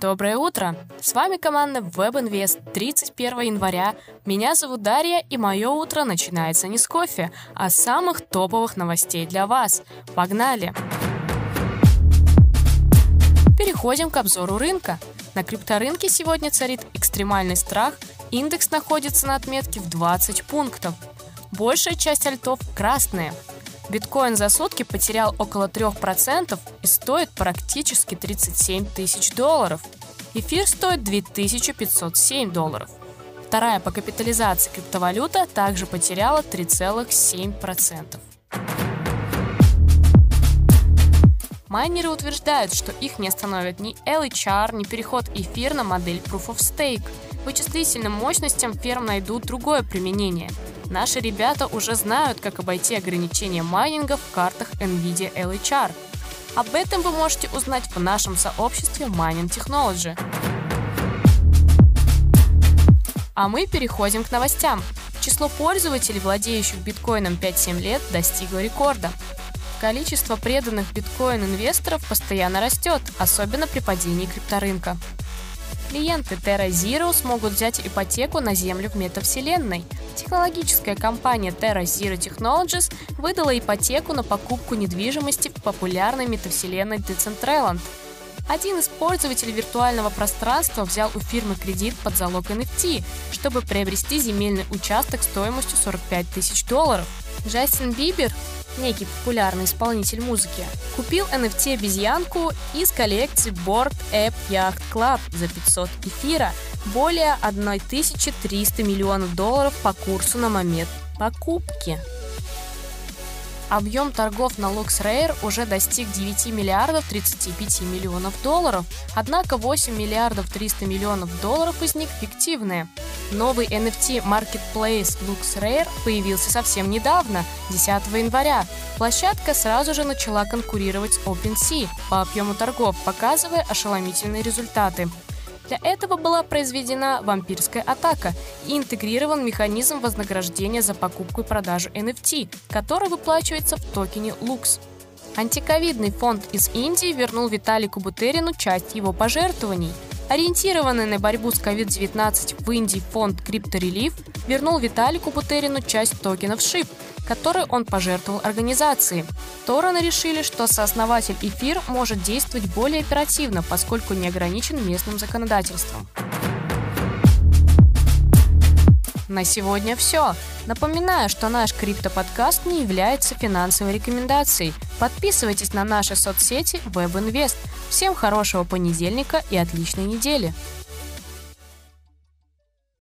Доброе утро! С вами команда WebInvest 31 января. Меня зовут Дарья, и мое утро начинается не с кофе, а с самых топовых новостей для вас. Погнали! Переходим к обзору рынка. На крипторынке сегодня царит экстремальный страх, индекс находится на отметке в 20 пунктов. Большая часть альтов красные – Биткоин за сутки потерял около 3% и стоит практически 37 тысяч долларов. Эфир стоит 2507 долларов. Вторая по капитализации криптовалюта также потеряла 3,7%. Майнеры утверждают, что их не остановит ни LHR, ни переход эфир на модель Proof of Stake. Вычислительным мощностям ферм найдут другое применение – Наши ребята уже знают, как обойти ограничения майнинга в картах NVIDIA LHR. Об этом вы можете узнать в нашем сообществе Mining Technology. А мы переходим к новостям. Число пользователей, владеющих биткоином 5-7 лет, достигло рекорда. Количество преданных биткоин-инвесторов постоянно растет, особенно при падении крипторынка. Клиенты Terra Zero смогут взять ипотеку на землю в метавселенной – Технологическая компания Terra Zero Technologies выдала ипотеку на покупку недвижимости в популярной метавселенной Decentraland. Один из пользователей виртуального пространства взял у фирмы кредит под залог NFT, чтобы приобрести земельный участок стоимостью 45 тысяч долларов. Джастин Бибер, некий популярный исполнитель музыки, купил NFT-обезьянку из коллекции Board App Yacht Club за 500 эфира – более 1300 миллионов долларов по курсу на момент покупки. Объем торгов на LuxRare уже достиг 9 миллиардов 35 миллионов долларов, однако 8 миллиардов 300 миллионов долларов из них фиктивные. Новый NFT Marketplace LuxRare появился совсем недавно, 10 января. Площадка сразу же начала конкурировать с OpenSea по объему торгов, показывая ошеломительные результаты. Для этого была произведена вампирская атака и интегрирован механизм вознаграждения за покупку и продажу NFT, который выплачивается в токене Lux. Антиковидный фонд из Индии вернул Виталику Бутерину часть его пожертвований. Ориентированный на борьбу с COVID-19 в Индии фонд CryptoRelief вернул Виталику Бутерину часть токенов SHIB, который он пожертвовал организации. Стороны решили, что сооснователь эфир может действовать более оперативно, поскольку не ограничен местным законодательством. На сегодня все. Напоминаю, что наш криптоподкаст не является финансовой рекомендацией. Подписывайтесь на наши соцсети WebInvest. Всем хорошего понедельника и отличной недели.